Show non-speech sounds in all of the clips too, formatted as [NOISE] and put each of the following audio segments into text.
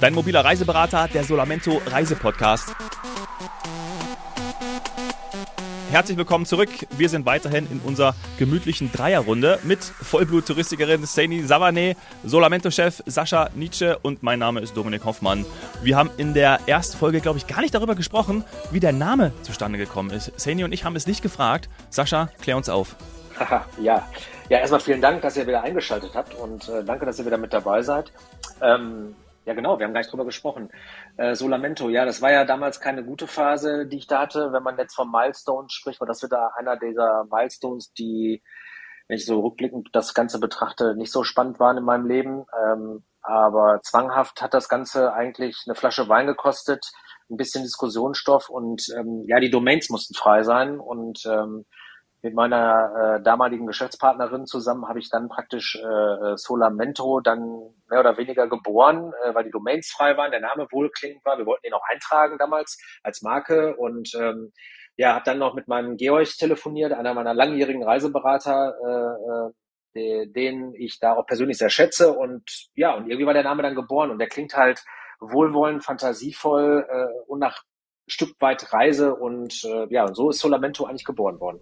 dein mobiler Reiseberater, der Solamento Reisepodcast. Herzlich willkommen zurück. Wir sind weiterhin in unserer gemütlichen Dreierrunde mit Vollblut-Touristikerin Saini Savane, Solamento-Chef Sascha Nietzsche und mein Name ist Dominik Hoffmann. Wir haben in der ersten Folge, glaube ich, gar nicht darüber gesprochen, wie der Name zustande gekommen ist. Saini und ich haben es nicht gefragt. Sascha, klär uns auf. ja. ja, erstmal vielen Dank, dass ihr wieder eingeschaltet habt und äh, danke, dass ihr wieder mit dabei seid. Ähm, ja, genau, wir haben gleich drüber gesprochen. Äh, Solamento, ja, das war ja damals keine gute Phase, die ich da hatte. Wenn man jetzt von Milestones spricht, war das wieder einer dieser Milestones, die, wenn ich so rückblickend das Ganze betrachte, nicht so spannend waren in meinem Leben. Ähm, aber zwanghaft hat das Ganze eigentlich eine Flasche Wein gekostet, ein bisschen Diskussionsstoff und ähm, ja, die Domains mussten frei sein und ähm, mit meiner äh, damaligen Geschäftspartnerin zusammen habe ich dann praktisch äh, Solamento dann mehr oder weniger geboren, äh, weil die Domains frei waren, der Name wohlklingend war. Wir wollten ihn auch eintragen damals als Marke und ähm, ja, habe dann noch mit meinem Georg telefoniert, einer meiner langjährigen Reiseberater, äh, äh, den ich da auch persönlich sehr schätze und ja, und irgendwie war der Name dann geboren und der klingt halt wohlwollend, fantasievoll äh, und nach Stück weit Reise und äh, ja, und so ist Solamento eigentlich geboren worden.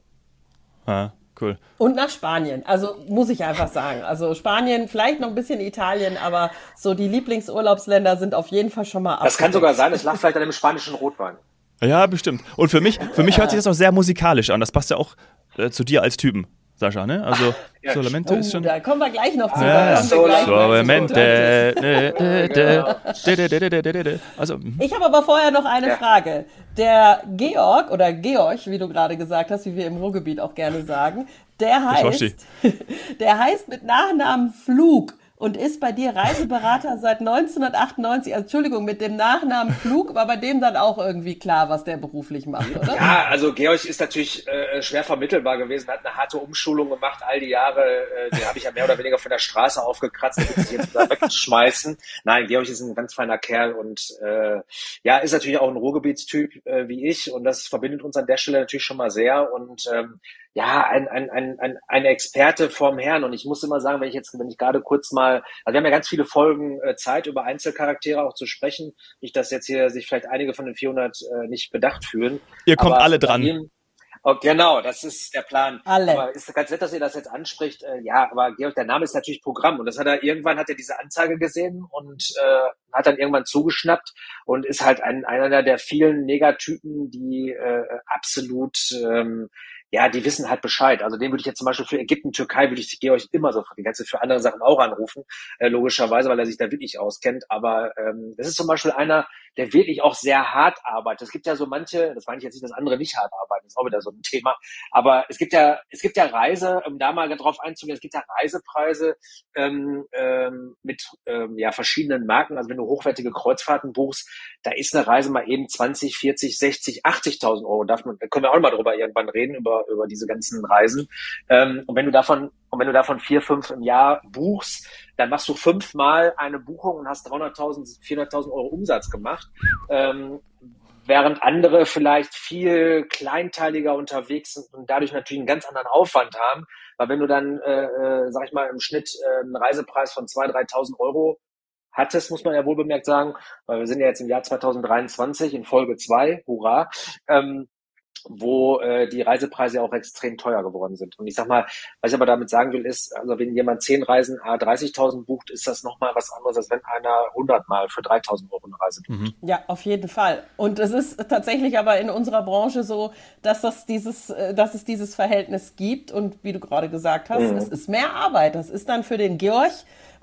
Ah, cool. Und nach Spanien. Also muss ich einfach sagen. Also Spanien, vielleicht noch ein bisschen Italien, aber so die Lieblingsurlaubsländer sind auf jeden Fall schon mal ab. Das kann sogar sein, es lag vielleicht an dem spanischen Rotwein. Ja, bestimmt. Und für mich, für mich hört sich das auch sehr musikalisch an. Das passt ja auch äh, zu dir als Typen. Sascha, ne? Also ja, Solamente oh, ist schon. Da kommen wir gleich noch zu. Ja, Solamente. [LAUGHS] Also, ich habe aber vorher noch eine ja. Frage. Der Georg oder Georg, wie du gerade gesagt hast, wie wir im Ruhrgebiet auch gerne sagen, der heißt, [LAUGHS] der heißt mit Nachnamen Flug und ist bei dir Reiseberater seit 1998. Also, Entschuldigung, mit dem Nachnamen Flug war bei dem dann auch irgendwie klar, was der beruflich macht, oder? Ja, also Georg ist natürlich äh, schwer vermittelbar gewesen, hat eine harte Umschulung gemacht all die Jahre. Äh, den habe ich ja mehr oder weniger von der Straße aufgekratzt, den sich jetzt da wegschmeißen. Nein, Georg ist ein ganz feiner Kerl und äh, ja, ist natürlich auch ein Ruhrgebietstyp äh, wie ich und das verbindet uns an der Stelle natürlich schon mal sehr und ähm, ja, ein, ein, ein, ein, ein Experte vorm Herrn. Und ich muss immer sagen, wenn ich jetzt, wenn ich gerade kurz mal, also wir haben ja ganz viele Folgen äh, Zeit, über Einzelcharaktere auch zu sprechen. Nicht, dass jetzt hier sich vielleicht einige von den 400 äh, nicht bedacht fühlen. Ihr kommt alle dran. Ihm, oh, genau, das ist der Plan. Alle. Aber ist ganz nett, dass ihr das jetzt anspricht. Äh, ja, aber Georg, der Name ist natürlich Programm. Und das hat er irgendwann, hat er diese Anzeige gesehen und äh, hat dann irgendwann zugeschnappt und ist halt ein, einer der vielen Negatypen, die äh, absolut ähm, ja, die wissen halt Bescheid. Also den würde ich jetzt zum Beispiel für Ägypten, Türkei würde ich Georg immer so die ganze für andere Sachen auch anrufen, äh, logischerweise, weil er sich da wirklich auskennt. Aber ähm, das ist zum Beispiel einer, der wirklich auch sehr hart arbeitet. Es gibt ja so manche, das meine ich jetzt nicht, dass andere nicht hart arbeiten, ist auch wieder so ein Thema. Aber es gibt ja, es gibt ja Reise, um da mal drauf einzugehen, es gibt ja Reisepreise ähm, ähm, mit ähm, ja verschiedenen Marken. Also wenn du hochwertige Kreuzfahrten buchst, da ist eine Reise mal eben 20, 40, 60, 80.000 Euro. Darf man, da können wir auch mal drüber irgendwann reden über über, diese ganzen Reisen. Ähm, und wenn du davon, und wenn du davon vier, fünf im Jahr buchst, dann machst du fünfmal eine Buchung und hast 300.000, 400.000 Euro Umsatz gemacht. Ähm, während andere vielleicht viel kleinteiliger unterwegs sind und dadurch natürlich einen ganz anderen Aufwand haben. Weil wenn du dann, äh, äh, sag ich mal, im Schnitt äh, einen Reisepreis von 2.000, 3.000 Euro hattest, muss man ja wohl bemerkt sagen, weil wir sind ja jetzt im Jahr 2023 in Folge zwei, hurra, ähm, wo äh, die Reisepreise auch extrem teuer geworden sind. Und ich sag mal, was ich aber damit sagen will, ist, also wenn jemand zehn Reisen a 30.000 bucht, ist das nochmal was anderes, als wenn einer 100 Mal für 3.000 Euro eine Reise bucht. Mhm. Ja, auf jeden Fall. Und es ist tatsächlich aber in unserer Branche so, dass, das dieses, äh, dass es dieses Verhältnis gibt. Und wie du gerade gesagt hast, mhm. es ist mehr Arbeit. Das ist dann für den Georg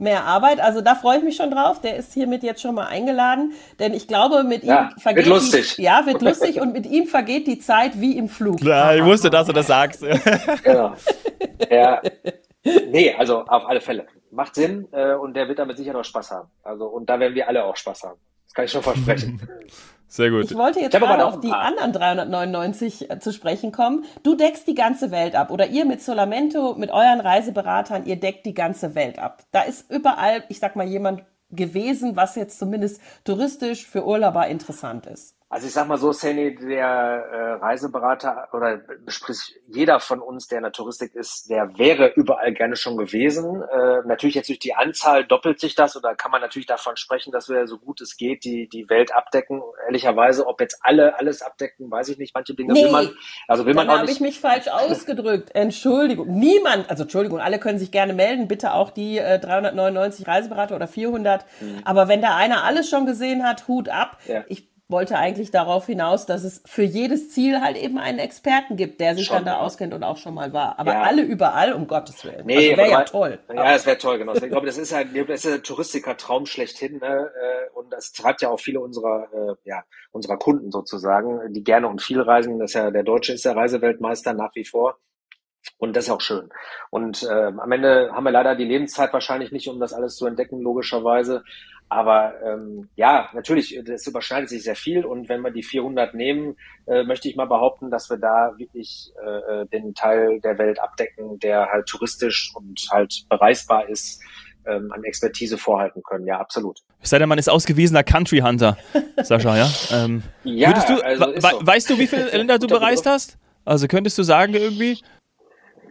mehr Arbeit. Also da freue ich mich schon drauf. Der ist hiermit jetzt schon mal eingeladen, denn ich glaube, mit ja, ihm vergeht wird lustig. Die, ja, wird lustig und mit ihm vergeht die Zeit wie im Flug. Ja, ich wusste, dass du das sagst. [LAUGHS] genau. Ja. Nee, also auf alle Fälle. Macht Sinn äh, und der wird damit sicher noch Spaß haben. Also und da werden wir alle auch Spaß haben. Das kann ich schon versprechen. [LAUGHS] Sehr gut. Ich wollte jetzt gerade auf die anderen 399 äh, zu sprechen kommen. Du deckst die ganze Welt ab oder ihr mit Solamento, mit euren Reiseberatern, ihr deckt die ganze Welt ab. Da ist überall, ich sag mal, jemand gewesen, was jetzt zumindest touristisch für Urlauber interessant ist. Also ich sag mal so, Sani, der äh, Reiseberater oder sprich jeder von uns, der in der Touristik ist, der wäre überall gerne schon gewesen. Äh, natürlich jetzt durch die Anzahl doppelt sich das oder kann man natürlich davon sprechen, dass wir so gut es geht die die Welt abdecken. Ehrlicherweise, ob jetzt alle alles abdecken, weiß ich nicht. Manche Dinge nee, will man, also will man auch nicht. habe ich mich falsch ausgedrückt. Entschuldigung, niemand, also Entschuldigung, alle können sich gerne melden. Bitte auch die äh, 399 Reiseberater oder 400. Mhm. Aber wenn da einer alles schon gesehen hat, Hut ab. Ja. Ich wollte eigentlich darauf hinaus, dass es für jedes Ziel halt eben einen Experten gibt, der sich schon, dann da auskennt und auch schon mal war. Aber ja. alle überall, um Gottes Willen. Nee, also wäre ja toll. Ja, es wäre toll, genau. Ich glaube, das ist halt, das ist ein Touristiker-Traum schlechthin. Ne? Äh, und das treibt ja auch viele unserer, äh, ja, unserer Kunden sozusagen, die gerne und viel reisen. Das ist ja, der Deutsche ist der Reiseweltmeister nach wie vor. Und das ist auch schön. Und äh, am Ende haben wir leider die Lebenszeit wahrscheinlich nicht, um das alles zu entdecken, logischerweise. Aber ähm, ja, natürlich, das überschneidet sich sehr viel. Und wenn wir die 400 nehmen, äh, möchte ich mal behaupten, dass wir da wirklich äh, den Teil der Welt abdecken, der halt touristisch und halt bereisbar ist, ähm, an Expertise vorhalten können. Ja, absolut. Es sei denn, man ist ausgewiesener Country Hunter, Sascha, ja? [LAUGHS] Ähm, ja, du, also we so. weißt du, wie viele Länder du [LAUGHS] bereist hast? Also könntest du sagen irgendwie?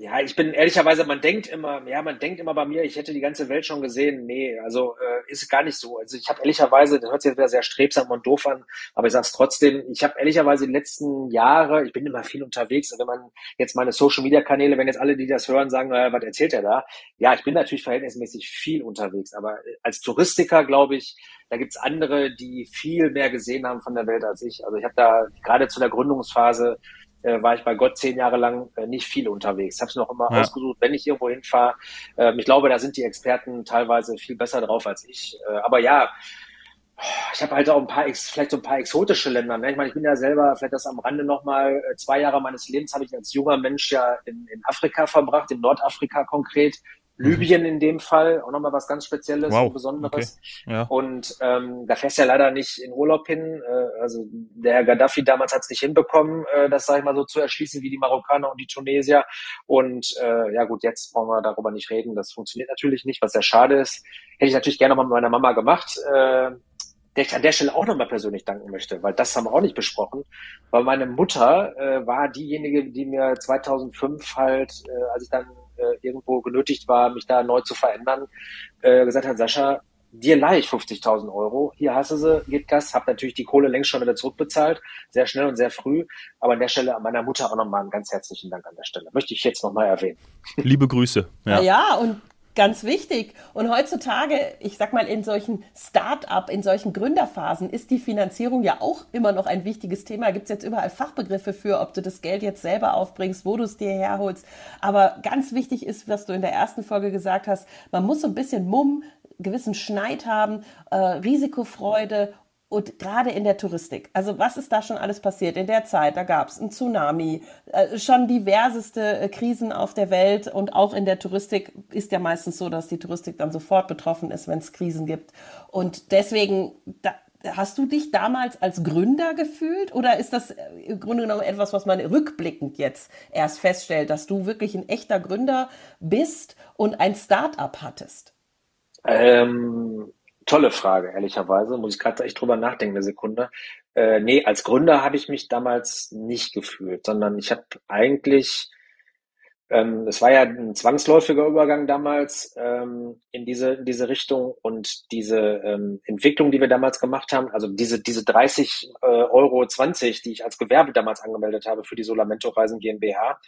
Ja, ich bin ehrlicherweise, man denkt immer, ja, man denkt immer bei mir, ich hätte die ganze Welt schon gesehen. Nee, also äh, ist gar nicht so. Also ich habe ehrlicherweise, das hört sich jetzt wieder sehr strebsam und doof an, aber ich sage es trotzdem, ich habe ehrlicherweise die letzten Jahre, ich bin immer viel unterwegs. Und wenn man jetzt meine Social Media Kanäle, wenn jetzt alle, die das hören, sagen, naja, was erzählt er da? Ja, ich bin natürlich verhältnismäßig viel unterwegs, aber als Touristiker glaube ich, da gibt's andere, die viel mehr gesehen haben von der Welt als ich. Also ich habe da gerade zu der Gründungsphase äh, war ich bei Gott zehn Jahre lang äh, nicht viel unterwegs. Habe es noch immer ja. ausgesucht, wenn ich irgendwo hinfahre. Ähm, ich glaube, da sind die Experten teilweise viel besser drauf als ich. Äh, aber ja, ich habe halt auch ein paar, vielleicht so ein paar exotische Länder. Ne? Ich meine, ich bin ja selber, vielleicht das am Rande nochmal, äh, zwei Jahre meines Lebens habe ich als junger Mensch ja in, in Afrika verbracht, in Nordafrika konkret. Libyen in dem Fall, auch nochmal was ganz Spezielles wow. und Besonderes. Okay. Ja. Und ähm, da fährst du ja leider nicht in Urlaub hin. Äh, also der Herr Gaddafi damals hat es nicht hinbekommen, äh, das, sag ich mal, so zu erschließen wie die Marokkaner und die Tunesier. Und äh, ja gut, jetzt brauchen wir darüber nicht reden. Das funktioniert natürlich nicht, was sehr schade ist. Hätte ich natürlich gerne mal mit meiner Mama gemacht. Äh, der ich an der Stelle auch nochmal persönlich danken möchte, weil das haben wir auch nicht besprochen. Weil meine Mutter äh, war diejenige, die mir 2005 halt, äh, als ich dann äh, irgendwo genötigt war, mich da neu zu verändern, äh, gesagt hat, Sascha, dir leih ich 50.000 Euro, hier hast du sie, gib Gas, hab natürlich die Kohle längst schon wieder zurückbezahlt, sehr schnell und sehr früh, aber an der Stelle an meiner Mutter auch nochmal einen ganz herzlichen Dank an der Stelle. Möchte ich jetzt nochmal erwähnen. Liebe Grüße. Ja. ja, und Ganz wichtig. Und heutzutage, ich sag mal, in solchen Start-up, in solchen Gründerphasen ist die Finanzierung ja auch immer noch ein wichtiges Thema. Gibt es jetzt überall Fachbegriffe für, ob du das Geld jetzt selber aufbringst, wo du es dir herholst. Aber ganz wichtig ist, was du in der ersten Folge gesagt hast, man muss so ein bisschen Mumm, gewissen Schneid haben, äh, Risikofreude und gerade in der Touristik, also was ist da schon alles passiert in der Zeit? Da gab es einen Tsunami, äh, schon diverseste äh, Krisen auf der Welt und auch in der Touristik ist ja meistens so, dass die Touristik dann sofort betroffen ist, wenn es Krisen gibt. Und deswegen, da, hast du dich damals als Gründer gefühlt oder ist das äh, im Grunde genommen etwas, was man rückblickend jetzt erst feststellt, dass du wirklich ein echter Gründer bist und ein Start-up hattest? Ähm tolle Frage, ehrlicherweise. Muss ich gerade echt drüber nachdenken, eine Sekunde. Äh, nee, als Gründer habe ich mich damals nicht gefühlt, sondern ich habe eigentlich, ähm, es war ja ein zwangsläufiger Übergang damals ähm, in diese in diese Richtung und diese ähm, Entwicklung, die wir damals gemacht haben, also diese diese 30 äh, Euro 20, die ich als Gewerbe damals angemeldet habe für die Solamento Reisen GmbH,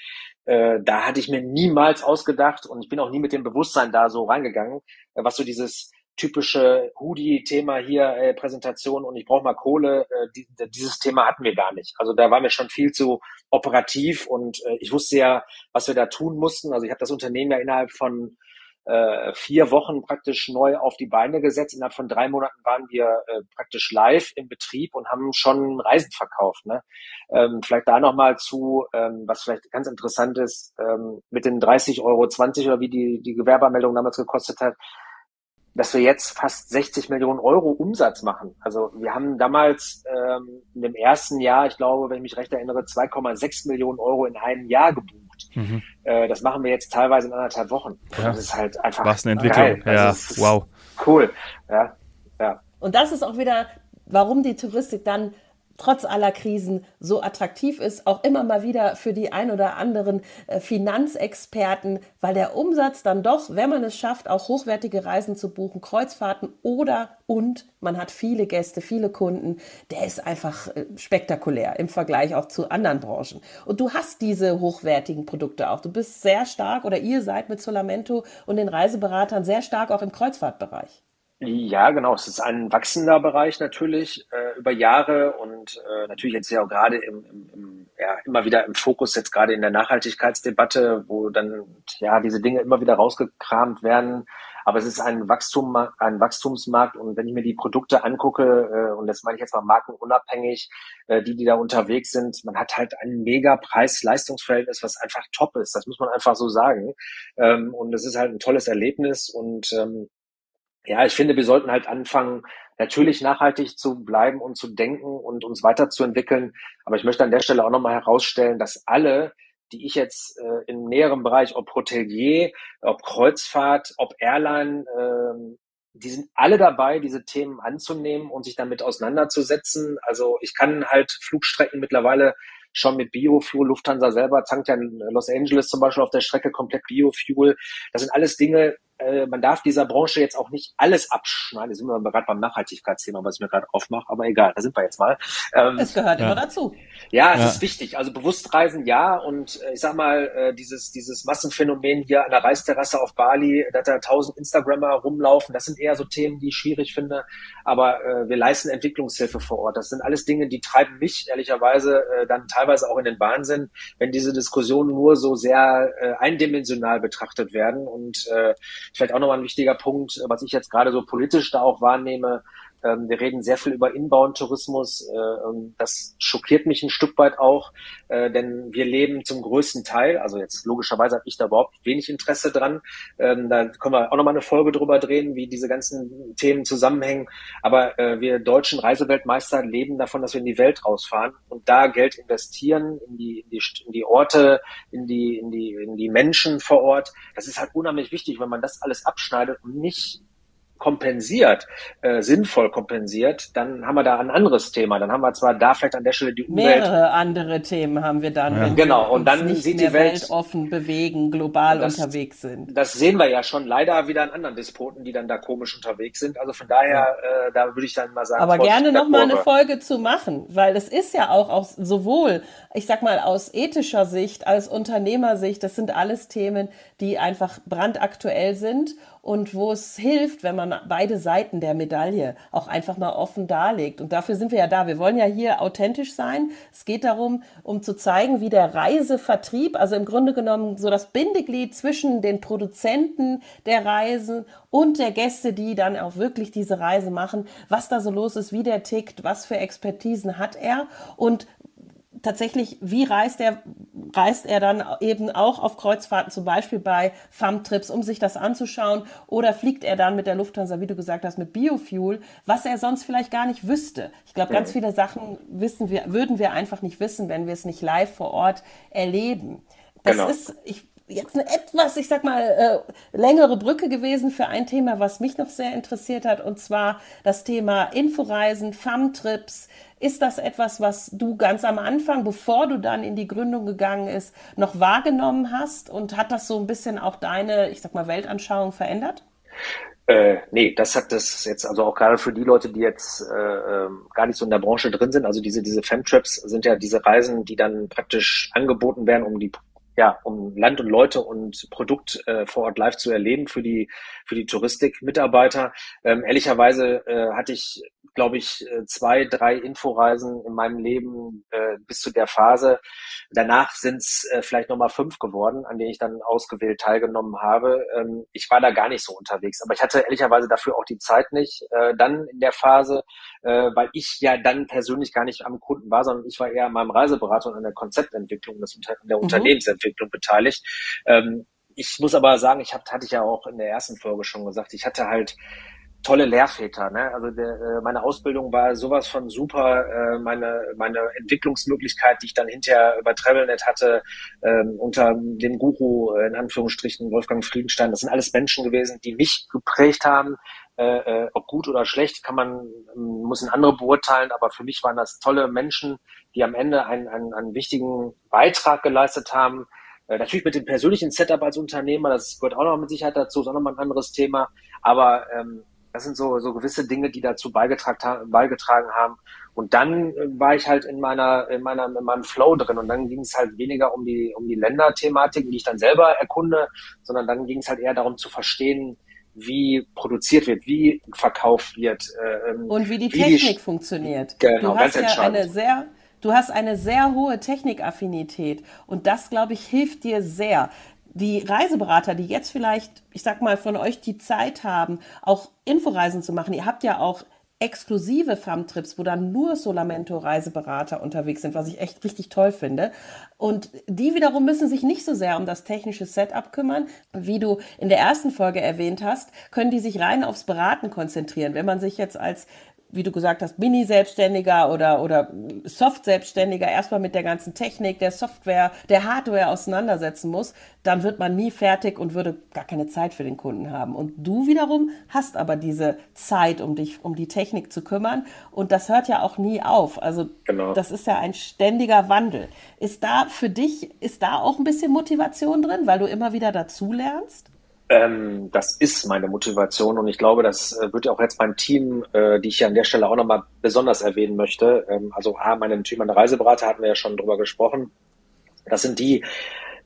äh, da hatte ich mir niemals ausgedacht und ich bin auch nie mit dem Bewusstsein da so reingegangen, äh, was so dieses typische Hoodie-Thema hier, äh, Präsentation und ich brauche mal Kohle, äh, die, dieses Thema hatten wir gar nicht. Also da waren wir schon viel zu operativ und äh, ich wusste ja, was wir da tun mussten. Also ich habe das Unternehmen ja innerhalb von äh, vier Wochen praktisch neu auf die Beine gesetzt. Innerhalb von drei Monaten waren wir äh, praktisch live im Betrieb und haben schon Reisen verkauft. Ne? Ähm, vielleicht da nochmal zu, ähm, was vielleicht ganz interessant ist, ähm, mit den 30 Euro 20 oder wie die, die Gewerbeanmeldung damals gekostet hat, dass wir jetzt fast 60 Millionen Euro Umsatz machen. Also wir haben damals ähm, in dem ersten Jahr, ich glaube, wenn ich mich recht erinnere, 2,6 Millionen Euro in einem Jahr gebucht. Mhm. Äh, das machen wir jetzt teilweise in anderthalb Wochen. Ja. Das ist halt einfach Was eine Entwicklung. Geil. Also ja, wow. Cool. Ja, ja. Und das ist auch wieder, warum die Touristik dann trotz aller Krisen so attraktiv ist, auch immer mal wieder für die ein oder anderen äh, Finanzexperten, weil der Umsatz dann doch, wenn man es schafft, auch hochwertige Reisen zu buchen, Kreuzfahrten oder und man hat viele Gäste, viele Kunden, der ist einfach äh, spektakulär im Vergleich auch zu anderen Branchen. Und du hast diese hochwertigen Produkte auch. Du bist sehr stark oder ihr seid mit Solamento und den Reiseberatern sehr stark auch im Kreuzfahrtbereich. Ja, genau. Es ist ein wachsender Bereich natürlich äh, über Jahre und äh, natürlich jetzt ja auch gerade im, im, im, ja, immer wieder im Fokus, jetzt gerade in der Nachhaltigkeitsdebatte, wo dann ja diese Dinge immer wieder rausgekramt werden. Aber es ist ein Wachstum, ein Wachstumsmarkt und wenn ich mir die Produkte angucke, äh, und das meine ich jetzt mal markenunabhängig, äh, die, die da unterwegs sind, man hat halt ein mega Preis-Leistungsverhältnis, was einfach top ist. Das muss man einfach so sagen. Ähm, und es ist halt ein tolles Erlebnis und ähm, ja, ich finde, wir sollten halt anfangen, natürlich nachhaltig zu bleiben und zu denken und uns weiterzuentwickeln. Aber ich möchte an der Stelle auch nochmal herausstellen, dass alle, die ich jetzt äh, im näheren Bereich, ob Hotelier, ob Kreuzfahrt, ob Airline, äh, die sind alle dabei, diese Themen anzunehmen und sich damit auseinanderzusetzen. Also ich kann halt Flugstrecken mittlerweile schon mit Biofuel. Lufthansa selber zankt ja in Los Angeles zum Beispiel auf der Strecke komplett Biofuel. Das sind alles Dinge, äh, man darf dieser Branche jetzt auch nicht alles abschneiden. Da sind wir gerade beim Nachhaltigkeitsthema, was ich mir gerade aufmache, aber egal, da sind wir jetzt mal. Ähm, es gehört ja. immer dazu. Ja, es ja. ist wichtig. Also bewusst reisen, ja. Und äh, ich sag mal, äh, dieses, dieses Massenphänomen hier an der Reisterrasse auf Bali, dass da tausend Instagrammer rumlaufen, das sind eher so Themen, die ich schwierig finde. Aber äh, wir leisten Entwicklungshilfe vor Ort. Das sind alles Dinge, die treiben mich ehrlicherweise äh, dann teilweise auch in den Wahnsinn, wenn diese Diskussionen nur so sehr äh, eindimensional betrachtet werden. Und äh, vielleicht auch nochmal ein wichtiger Punkt, was ich jetzt gerade so politisch da auch wahrnehme, ähm, wir reden sehr viel über Inbound-Tourismus. Äh, das schockiert mich ein Stück weit auch, äh, denn wir leben zum größten Teil, also jetzt logischerweise habe ich da überhaupt wenig Interesse dran. Ähm, da können wir auch nochmal eine Folge drüber drehen, wie diese ganzen Themen zusammenhängen. Aber äh, wir deutschen Reiseweltmeister leben davon, dass wir in die Welt rausfahren und da Geld investieren in die, in die, in die Orte, in die, in die, in die Menschen vor Ort. Das ist halt unheimlich wichtig, wenn man das alles abschneidet und nicht kompensiert, äh, sinnvoll kompensiert, dann haben wir da ein anderes Thema. Dann haben wir zwar da vielleicht an der Stelle die Umwelt. Mehrere andere Themen haben wir dann. Ja. Genau. Und dann nicht sieht die Welt offen bewegen, global das, unterwegs sind. Das sehen wir ja schon leider wieder an anderen Despoten, die dann da komisch unterwegs sind. Also von daher, ja. äh, da würde ich dann mal sagen. Aber gerne noch mal eine Folge zu machen, weil es ist ja auch aus, sowohl, ich sag mal, aus ethischer Sicht als Unternehmersicht, das sind alles Themen, die einfach brandaktuell sind und wo es hilft, wenn man beide Seiten der Medaille auch einfach mal offen darlegt. Und dafür sind wir ja da. Wir wollen ja hier authentisch sein. Es geht darum, um zu zeigen, wie der Reisevertrieb, also im Grunde genommen so das Bindeglied zwischen den Produzenten der Reisen und der Gäste, die dann auch wirklich diese Reise machen, was da so los ist, wie der tickt, was für Expertisen hat er und tatsächlich, wie reist er, reist er dann eben auch auf Kreuzfahrten, zum Beispiel bei FAM-Trips, um sich das anzuschauen, oder fliegt er dann mit der Lufthansa, wie du gesagt hast, mit Biofuel, was er sonst vielleicht gar nicht wüsste. Ich glaube, ganz viele Sachen wissen wir, würden wir einfach nicht wissen, wenn wir es nicht live vor Ort erleben. Das genau. ist, ich, jetzt eine etwas, ich sag mal, äh, längere Brücke gewesen für ein Thema, was mich noch sehr interessiert hat, und zwar das Thema Inforeisen, FAM-Trips, ist das etwas, was du ganz am Anfang, bevor du dann in die Gründung gegangen ist, noch wahrgenommen hast? Und hat das so ein bisschen auch deine, ich sag mal, Weltanschauung verändert? Äh, nee, das hat das jetzt also auch gerade für die Leute, die jetzt äh, ähm, gar nicht so in der Branche drin sind. Also diese diese Femtrips sind ja diese Reisen, die dann praktisch angeboten werden, um die ja, um Land und Leute und Produkt äh, vor Ort live zu erleben für die für die Touristikmitarbeiter. Ähm, ehrlicherweise äh, hatte ich, glaube ich, äh, zwei, drei Inforeisen in meinem Leben äh, bis zu der Phase. Danach sind es äh, vielleicht nochmal fünf geworden, an denen ich dann ausgewählt teilgenommen habe. Ähm, ich war da gar nicht so unterwegs, aber ich hatte ehrlicherweise dafür auch die Zeit nicht. Äh, dann in der Phase, äh, weil ich ja dann persönlich gar nicht am Kunden war, sondern ich war eher an meinem Reiseberater und an der Konzeptentwicklung des, der mhm. Unternehmensentwicklung beteiligt. Ähm, ich muss aber sagen, ich hab, hatte ich ja auch in der ersten Folge schon gesagt, ich hatte halt tolle Lehrväter. Ne? Also der, äh, meine Ausbildung war sowas von super. Äh, meine, meine Entwicklungsmöglichkeit, die ich dann hinterher über Travelnet hatte, äh, unter dem Guru, äh, in Anführungsstrichen, Wolfgang Friedenstein, das sind alles Menschen gewesen, die mich geprägt haben. Äh, ob gut oder schlecht, kann man, muss ein andere beurteilen, aber für mich waren das tolle Menschen, die am Ende einen, einen, einen wichtigen Beitrag geleistet haben. Äh, natürlich mit dem persönlichen Setup als Unternehmer, das gehört auch noch mit Sicherheit dazu, ist auch nochmal ein anderes Thema. Aber ähm, das sind so, so gewisse Dinge, die dazu beigetragen, beigetragen haben. Und dann äh, war ich halt in meiner, in meiner, in meinem Flow drin. Und dann ging es halt weniger um die, um die Länderthematiken, die ich dann selber erkunde, sondern dann ging es halt eher darum zu verstehen, wie produziert wird, wie verkauft wird. Äh, ähm, und wie die wie Technik die, funktioniert. Genau, du hast ja eine sehr, du hast eine sehr hohe Technikaffinität. Und das, glaube ich, hilft dir sehr die Reiseberater, die jetzt vielleicht, ich sag mal, von euch die Zeit haben, auch Inforeisen zu machen, ihr habt ja auch exklusive Farmtrips, wo dann nur Solamento-Reiseberater unterwegs sind, was ich echt richtig toll finde. Und die wiederum müssen sich nicht so sehr um das technische Setup kümmern. Wie du in der ersten Folge erwähnt hast, können die sich rein aufs Beraten konzentrieren. Wenn man sich jetzt als wie du gesagt hast, Mini-Selbstständiger oder, oder Soft-Selbstständiger erstmal mit der ganzen Technik, der Software, der Hardware auseinandersetzen muss, dann wird man nie fertig und würde gar keine Zeit für den Kunden haben. Und du wiederum hast aber diese Zeit, um dich um die Technik zu kümmern. Und das hört ja auch nie auf. Also genau. das ist ja ein ständiger Wandel. Ist da für dich, ist da auch ein bisschen Motivation drin, weil du immer wieder dazu lernst? Ähm, das ist meine Motivation und ich glaube, das äh, wird ja auch jetzt mein Team, äh, die ich ja an der Stelle auch nochmal besonders erwähnen möchte. Ähm, also A, mein Team, meine Reiseberater hatten wir ja schon drüber gesprochen. Das sind die,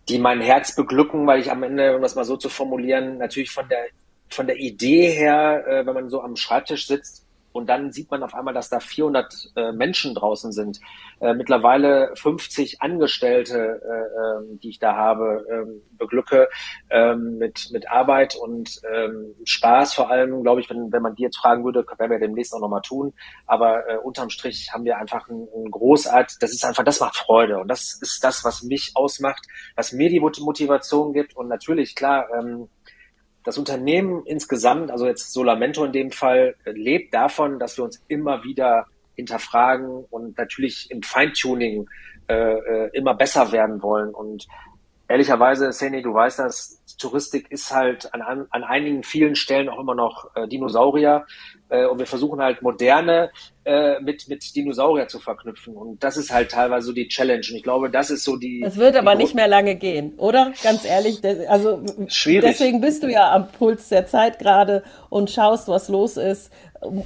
die mein Herz beglücken, weil ich am Ende, um das mal so zu formulieren, natürlich von der von der Idee her, äh, wenn man so am Schreibtisch sitzt, und dann sieht man auf einmal, dass da 400 äh, Menschen draußen sind. Äh, mittlerweile 50 Angestellte, äh, ähm, die ich da habe, ähm, beglücke ähm, mit, mit Arbeit und Spaß vor allem, glaube ich, wenn, wenn man die jetzt fragen würde, werden wir demnächst auch nochmal tun. Aber äh, unterm Strich haben wir einfach ein, ein Großart, das ist einfach, das macht Freude und das ist das, was mich ausmacht, was mir die Motivation gibt und natürlich, klar, ähm, das Unternehmen insgesamt, also jetzt Solamento in dem Fall, lebt davon, dass wir uns immer wieder hinterfragen und natürlich im Feintuning äh, äh immer besser werden wollen. Und ehrlicherweise, Seni, du weißt das, Touristik ist halt an, an, einigen vielen Stellen auch immer noch äh, Dinosaurier. Äh, und wir versuchen halt moderne äh, mit, mit Dinosaurier zu verknüpfen. Und das ist halt teilweise so die Challenge. Und ich glaube, das ist so die. Es wird aber nicht mehr lange gehen, oder? Ganz ehrlich. Also Schwierig. deswegen bist du ja am Puls der Zeit gerade und schaust, was los ist.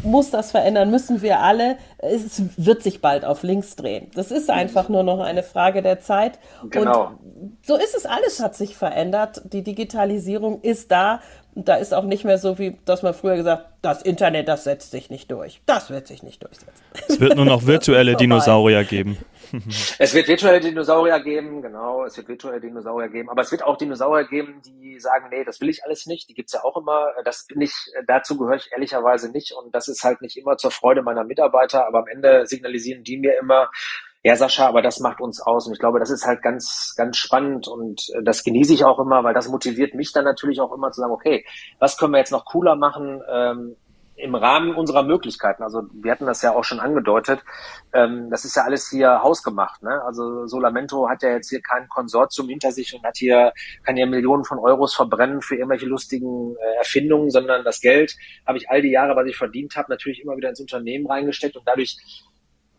Muss das verändern? Müssen wir alle? Es wird sich bald auf links drehen. Das ist einfach nur noch eine Frage der Zeit. Genau. Und so ist es. Alles hat sich verändert. Die Digitalisierung ist da da ist auch nicht mehr so wie, dass man früher gesagt, das Internet, das setzt sich nicht durch. Das wird sich nicht durchsetzen. Es wird nur noch virtuelle [LAUGHS] Dinosaurier geben. [LAUGHS] es wird virtuelle Dinosaurier geben, genau, es wird virtuelle Dinosaurier geben, aber es wird auch Dinosaurier geben, die sagen, nee, das will ich alles nicht, die gibt's ja auch immer, das bin ich, dazu gehöre ich ehrlicherweise nicht und das ist halt nicht immer zur Freude meiner Mitarbeiter, aber am Ende signalisieren die mir immer, ja, Sascha, aber das macht uns aus. Und ich glaube, das ist halt ganz, ganz spannend und äh, das genieße ich auch immer, weil das motiviert mich dann natürlich auch immer zu sagen, okay, was können wir jetzt noch cooler machen ähm, im Rahmen unserer Möglichkeiten? Also wir hatten das ja auch schon angedeutet. Ähm, das ist ja alles hier hausgemacht. Ne? Also Solamento hat ja jetzt hier kein Konsortium hinter sich und hat hier, kann ja Millionen von Euros verbrennen für irgendwelche lustigen äh, Erfindungen, sondern das Geld habe ich all die Jahre, was ich verdient habe, natürlich immer wieder ins Unternehmen reingesteckt und dadurch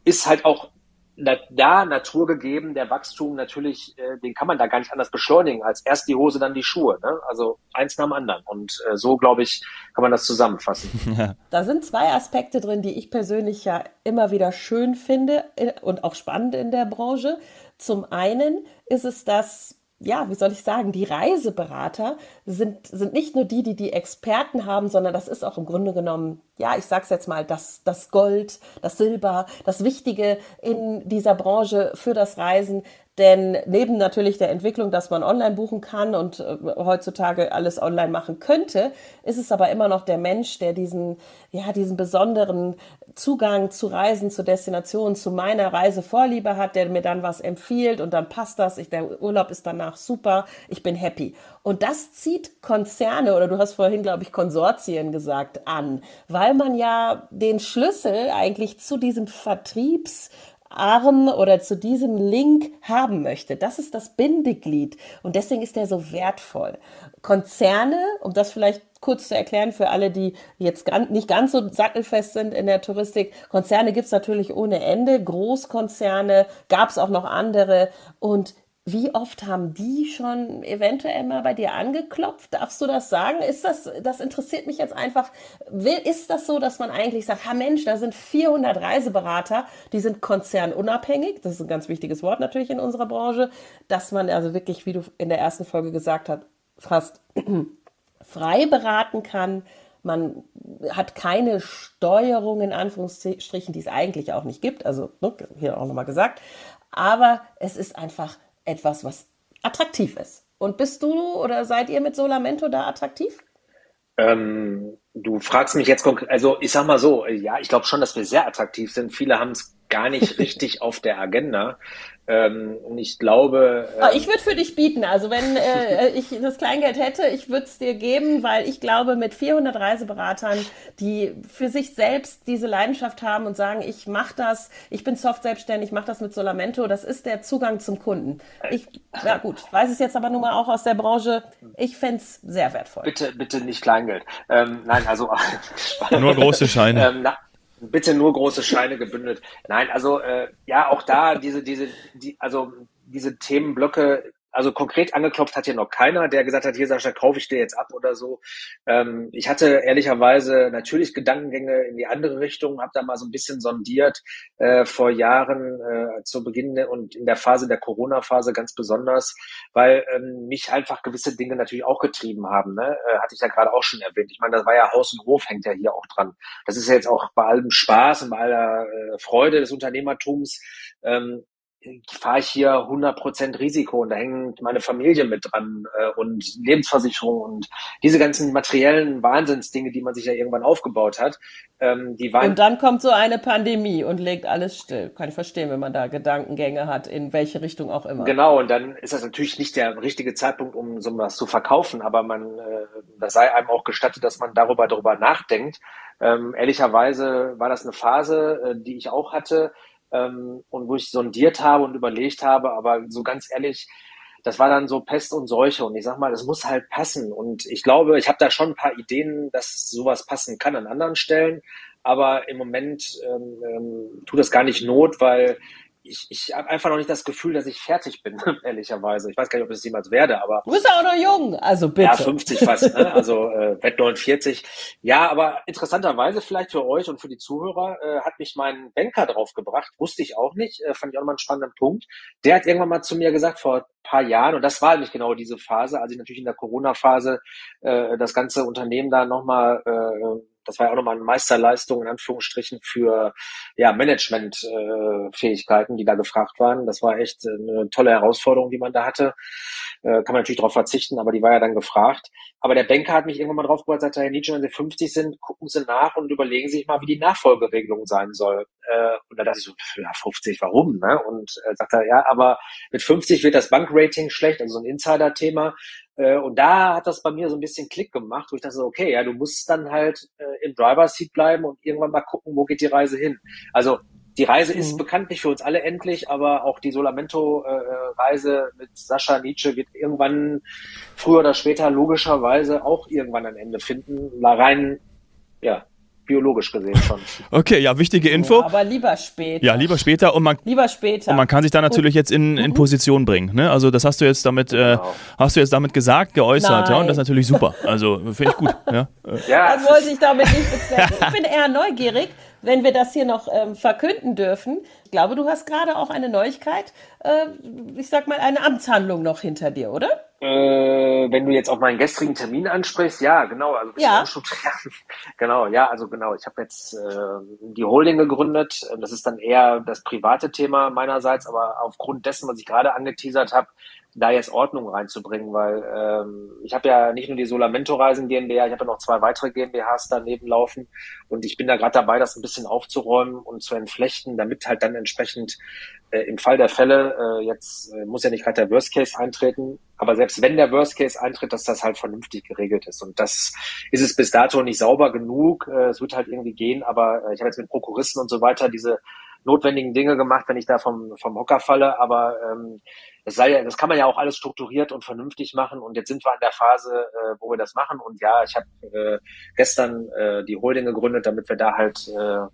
ist halt auch da Natur gegeben, der Wachstum natürlich, äh, den kann man da gar nicht anders beschleunigen, als erst die Hose, dann die Schuhe. Ne? Also eins nach dem anderen. Und äh, so, glaube ich, kann man das zusammenfassen. [LAUGHS] Da sind zwei Aspekte drin, die ich persönlich ja immer wieder schön finde äh, und auch spannend in der Branche. Zum einen ist es das ja, wie soll ich sagen, die Reiseberater sind, sind nicht nur die, die die Experten haben, sondern das ist auch im Grunde genommen, ja, ich sag's jetzt mal, das, das Gold, das Silber, das Wichtige in dieser Branche für das Reisen. Denn neben natürlich der Entwicklung, dass man online buchen kann und äh, heutzutage alles online machen könnte, ist es aber immer noch der Mensch, der diesen, ja, diesen besonderen Zugang zu Reisen, zu Destinationen, zu meiner Reise Vorliebe hat, der mir dann was empfiehlt und dann passt das. Ich, der Urlaub ist danach super. Ich bin happy. Und das zieht Konzerne oder du hast vorhin, glaube ich, Konsortien gesagt an, weil man ja den Schlüssel eigentlich zu diesem Vertriebsarm oder zu diesem Link haben möchte. Das ist das Bindeglied und deswegen ist der so wertvoll. Konzerne, um das vielleicht kurz zu erklären für alle, die jetzt nicht ganz so sattelfest sind in der Touristik, Konzerne gibt's natürlich ohne Ende, Großkonzerne, gab's auch noch andere und wie oft haben die schon eventuell mal bei dir angeklopft? Darfst du das sagen? Ist das, das interessiert mich jetzt einfach. Ist das so, dass man eigentlich sagt, ha Mensch, da sind 400 Reiseberater, die sind konzernunabhängig. Das ist ein ganz wichtiges Wort natürlich in unserer Branche, dass man also wirklich, wie du in der ersten Folge gesagt hast, fast [CLEARS THROAT] frei beraten kann. Man hat keine Steuerung in Anführungsstrichen, die es eigentlich auch nicht gibt. Also ne, hier auch nochmal gesagt. Aber es ist einfach etwas, was attraktiv ist. Und bist du oder seid ihr mit Solamento da attraktiv? Ähm, du fragst mich jetzt konkret, also ich sag mal so, ja, ich glaube schon, dass wir sehr attraktiv sind. Viele haben es gar nicht [LAUGHS] richtig auf der Agenda. Ähm, und ich glaube. Ähm, ich würde für dich bieten. Also wenn äh, [LAUGHS] ich das Kleingeld hätte, ich würde es dir geben, weil ich glaube, mit 400 Reiseberatern, die für sich selbst diese Leidenschaft haben und sagen, ich mache das, ich bin soft selbstständig, ich mache das mit Solamento, das ist der Zugang zum Kunden. Ich, ja gut, ich weiß es jetzt aber nun mal auch aus der Branche. Ich fände es sehr wertvoll. Bitte, bitte nicht Kleingeld. Ähm, nein, also [LAUGHS] nur große Scheine. Ähm, na, bitte nur große Scheine gebündelt. Nein, also äh, ja, auch da diese, diese, die, also diese Themenblöcke also konkret angeklopft hat hier noch keiner, der gesagt hat, hier Sascha, kaufe ich dir jetzt ab oder so. Ähm, ich hatte ehrlicherweise natürlich Gedankengänge in die andere Richtung, habe da mal so ein bisschen sondiert äh, vor Jahren äh, zu Beginn und in der Phase der Corona-Phase ganz besonders, weil ähm, mich einfach gewisse Dinge natürlich auch getrieben haben. Ne? Äh, hatte ich ja gerade auch schon erwähnt. Ich meine, das war ja Haus und Hof, hängt ja hier auch dran. Das ist ja jetzt auch bei allem Spaß und bei aller äh, Freude des Unternehmertums ähm, fahre ich hier 100% Risiko und da hängt meine Familie mit dran äh, und Lebensversicherung und diese ganzen materiellen Wahnsinnsdinge, die man sich ja irgendwann aufgebaut hat, ähm, die waren... Und dann kommt so eine Pandemie und legt alles still. Kann ich verstehen, wenn man da Gedankengänge hat, in welche Richtung auch immer. Genau, und dann ist das natürlich nicht der richtige Zeitpunkt, um so was zu verkaufen, aber man, äh, das sei einem auch gestattet, dass man darüber, darüber nachdenkt. Ähm, ehrlicherweise war das eine Phase, äh, die ich auch hatte, ähm, und wo ich sondiert habe und überlegt habe, aber so ganz ehrlich, das war dann so Pest und Seuche und ich sag mal, das muss halt passen und ich glaube, ich habe da schon ein paar Ideen, dass sowas passen kann an anderen Stellen, aber im Moment ähm, ähm, tut das gar nicht Not, weil ich, ich habe einfach noch nicht das Gefühl, dass ich fertig bin, [LAUGHS] ehrlicherweise. Ich weiß gar nicht, ob ich es jemals werde, aber. Du bist auch noch jung, also bitte. Ja, 50 fast, ne? Also äh, Wett 49. Ja, aber interessanterweise vielleicht für euch und für die Zuhörer äh, hat mich mein Banker drauf gebracht. Wusste ich auch nicht, äh, fand ich auch mal einen spannenden Punkt. Der hat irgendwann mal zu mir gesagt, vor ein paar Jahren, und das war nämlich genau diese Phase, als ich natürlich in der Corona-Phase äh, das ganze Unternehmen da nochmal äh, das war ja auch nochmal eine Meisterleistung in Anführungsstrichen für ja, Management-Fähigkeiten, äh, die da gefragt waren. Das war echt eine tolle Herausforderung, die man da hatte. Äh, kann man natürlich darauf verzichten, aber die war ja dann gefragt. Aber der Banker hat mich irgendwann mal drauf gebracht, sagte, Herr Nietzsche, wenn Sie 50 sind, gucken Sie nach und überlegen sich mal, wie die Nachfolgeregelung sein soll. Äh, und da dachte ich so, ja, 50, warum? Ne? Und äh, sagte er, ja, aber mit 50 wird das Bankrating schlecht, also so ein Insider-Thema. Äh, und da hat das bei mir so ein bisschen Klick gemacht, wo ich dachte, okay, ja, du musst dann halt äh, im Driver-Seat bleiben und irgendwann mal gucken, wo geht die Reise hin. Also die Reise ist mhm. bekanntlich für uns alle endlich, aber auch die Solamento-Reise äh, mit Sascha Nietzsche wird irgendwann früher oder später logischerweise auch irgendwann ein Ende finden. Rein, ja, biologisch gesehen schon. [LAUGHS] Okay, ja, wichtige Info. Aber lieber später. Ja, lieber später und man lieber später. Und man kann sich da natürlich jetzt in, in mhm. Position bringen. Ne? Also das hast du jetzt damit, äh, genau. äh, hast du jetzt damit gesagt, geäußert, ja, und das ist natürlich super. Also finde ich gut. ja. [LAUGHS] ja, das wollte ich damit nicht bezwecken. Ich bin eher neugierig, wenn wir das hier noch ähm, verkünden dürfen. Ich glaube, du hast gerade auch eine Neuigkeit, äh, ich sag mal, eine Amtshandlung noch hinter dir, oder? Äh, wenn du jetzt auf meinen gestrigen Termin ansprichst, ja, genau. Also ja. [LAUGHS] genau, ja, also genau. Ich habe jetzt äh, die Holding gegründet. Das ist dann eher das private Thema meinerseits, aber aufgrund dessen, was ich gerade angeteasert habe, da jetzt Ordnung reinzubringen, weil ähm, ich habe ja nicht nur die Solamento Reisen GmbH, ich habe ja noch zwei weitere GmbHs daneben laufen und ich bin da gerade dabei, das ein bisschen aufzuräumen und zu entflechten, damit halt dann entsprechend äh, im Fall der Fälle, äh, jetzt äh, muss ja nicht gerade der Worst Case eintreten, Aber selbst wenn der Worst Case eintritt, dass das halt vernünftig geregelt ist. Und das ist es bis dato nicht sauber genug. Äh, es wird halt irgendwie gehen, aber äh, ich habe jetzt mit Prokuristen und so weiter diese notwendigen Dinge gemacht, wenn ich da vom, vom Hocker falle. Aber ähm, das, sei ja, das kann man ja auch alles strukturiert und vernünftig machen. Und jetzt sind wir an der Phase, äh, wo wir das machen. Und ja, ich habe äh, gestern äh, die Holding gegründet, damit wir da halt äh,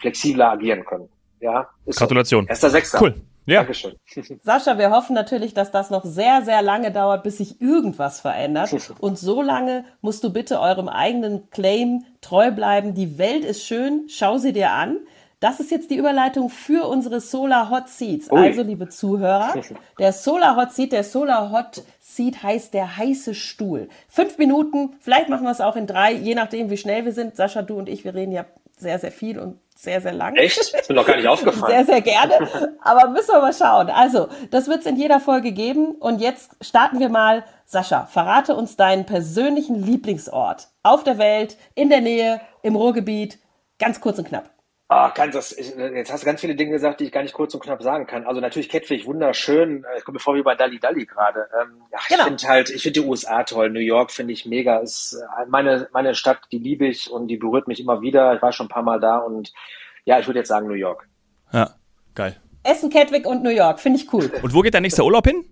flexibler agieren können. Ja, Gratulation. So. Erster Sechster. Cool. Ja. Dankeschön. [LAUGHS] Sascha, wir hoffen natürlich, dass das noch sehr, sehr lange dauert, bis sich irgendwas verändert. [LAUGHS] Und so lange musst du bitte eurem eigenen Claim treu bleiben. Die Welt ist schön, schau sie dir an. Das ist jetzt die Überleitung für unsere Solar Hot Seats. Ui. Also, liebe Zuhörer, [LAUGHS] der Solar Hot Seat, der Solar Hot Seat heißt der heiße Stuhl. Fünf Minuten, vielleicht machen wir es auch in drei, je nachdem, wie schnell wir sind. Sascha, du und ich, wir reden ja sehr, sehr viel und sehr, sehr lang. Echt? ist mir noch gar nicht [LAUGHS] aufgefallen. Sehr, sehr gerne. Aber müssen wir mal schauen. Also, das wird es in jeder Folge geben. Und jetzt starten wir mal. Sascha, verrate uns deinen persönlichen Lieblingsort auf der Welt, in der Nähe, im Ruhrgebiet. Ganz kurz und knapp. Ah, kann das, jetzt hast du ganz viele Dinge gesagt, die ich gar nicht kurz und knapp sagen kann. Also natürlich Kettwig wunderschön. Ich komme mir vor wie bei Dali Dali gerade. Ähm, ja, genau. Ich finde halt, ich finde die USA toll. New York finde ich mega. Ist äh, meine, meine Stadt, die liebe ich und die berührt mich immer wieder. Ich war schon ein paar Mal da und ja, ich würde jetzt sagen New York. Ja, geil. Essen, Kettwig und New York, finde ich cool. [LAUGHS] Und wo geht dein nächster Urlaub hin?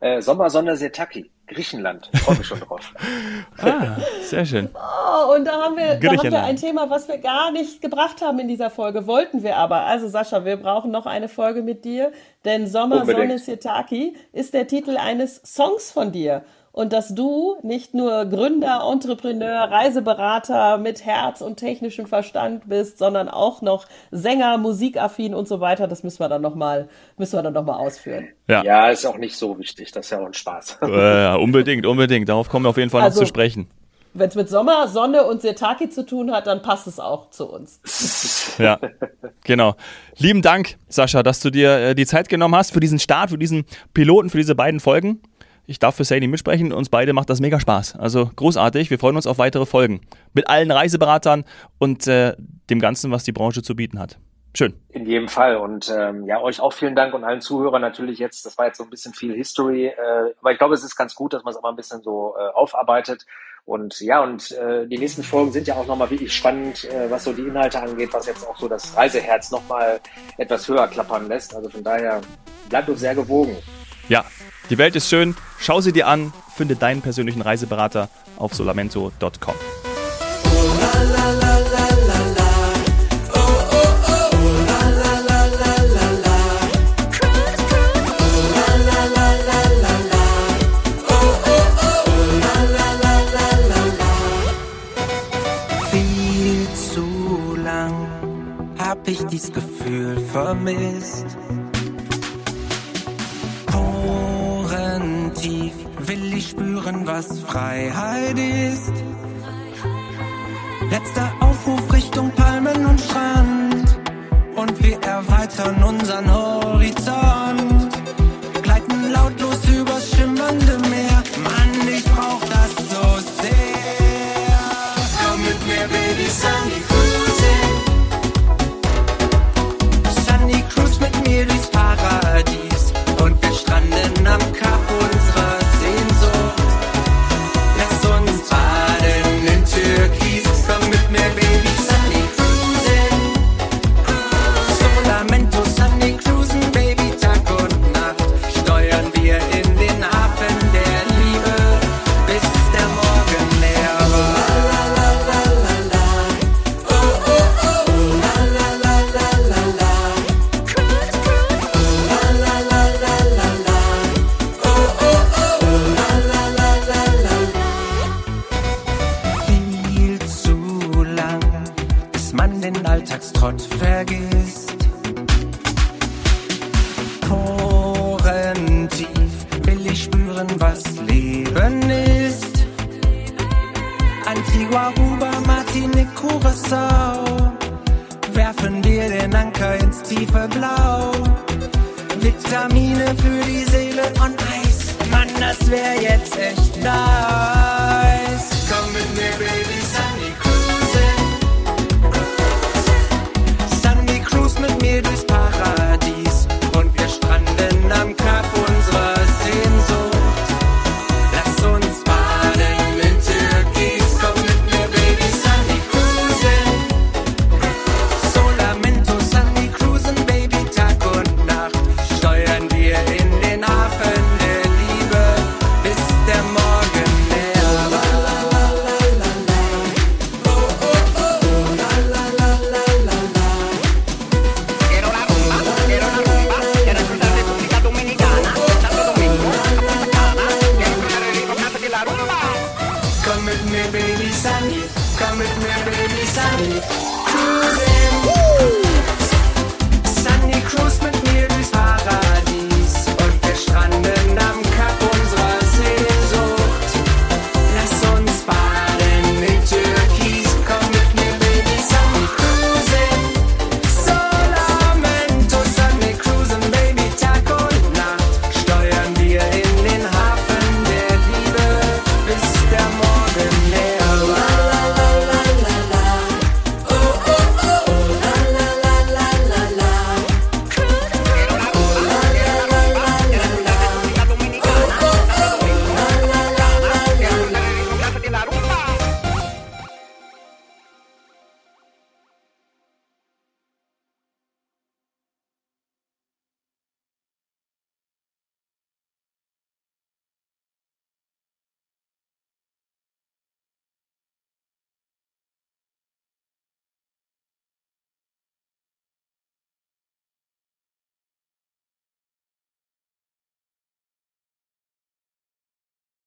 Äh, Sommersonne Setaki, Griechenland. Freue mich schon drauf. [LAUGHS] ah, sehr schön. Oh, und da haben, wir, da haben wir ein Thema, was wir gar nicht gebracht haben in dieser Folge, wollten wir aber. Also Sascha, wir brauchen noch eine Folge mit dir, denn Sommersonne Setaki ist der Titel eines Songs von dir und dass du nicht nur Gründer, Entrepreneur, Reiseberater mit Herz und technischem Verstand bist, sondern auch noch Sänger, musikaffin und so weiter. Das müssen wir dann nochmal, müssen wir dann noch mal ausführen. Ja. ja, ist auch nicht so wichtig. Das ist ja auch ein Spaß. Äh, unbedingt, unbedingt. Darauf kommen wir auf jeden Fall also, noch zu sprechen. Wenn es mit Sommer, Sonne und Setaki zu tun hat, dann passt es auch zu uns. [LAUGHS] ja, genau. Lieben Dank, Sascha, dass du dir äh, die Zeit genommen hast für diesen Start, für diesen Piloten, für diese beiden Folgen. Ich darf für Sadie mitsprechen. Uns beide macht das mega Spaß. Also großartig. Wir freuen uns auf weitere Folgen. Mit allen Reiseberatern und äh, dem Ganzen, was die Branche zu bieten hat. Schön. In jedem Fall. Und ähm, ja, euch auch vielen Dank und allen Zuhörern natürlich jetzt. Das war jetzt so ein bisschen viel History. Äh, aber ich glaube, es ist ganz gut, dass man es auch mal ein bisschen so äh, aufarbeitet. Und ja, und äh, die nächsten Folgen sind ja auch nochmal wirklich spannend, äh, was so die Inhalte angeht, was jetzt auch so das Reiseherz nochmal etwas höher klappern lässt. Also von daher bleibt uns sehr gewogen. Ja, die Welt ist schön. Schau sie dir an. Finde deinen persönlichen Reiseberater auf solamento.com. Viel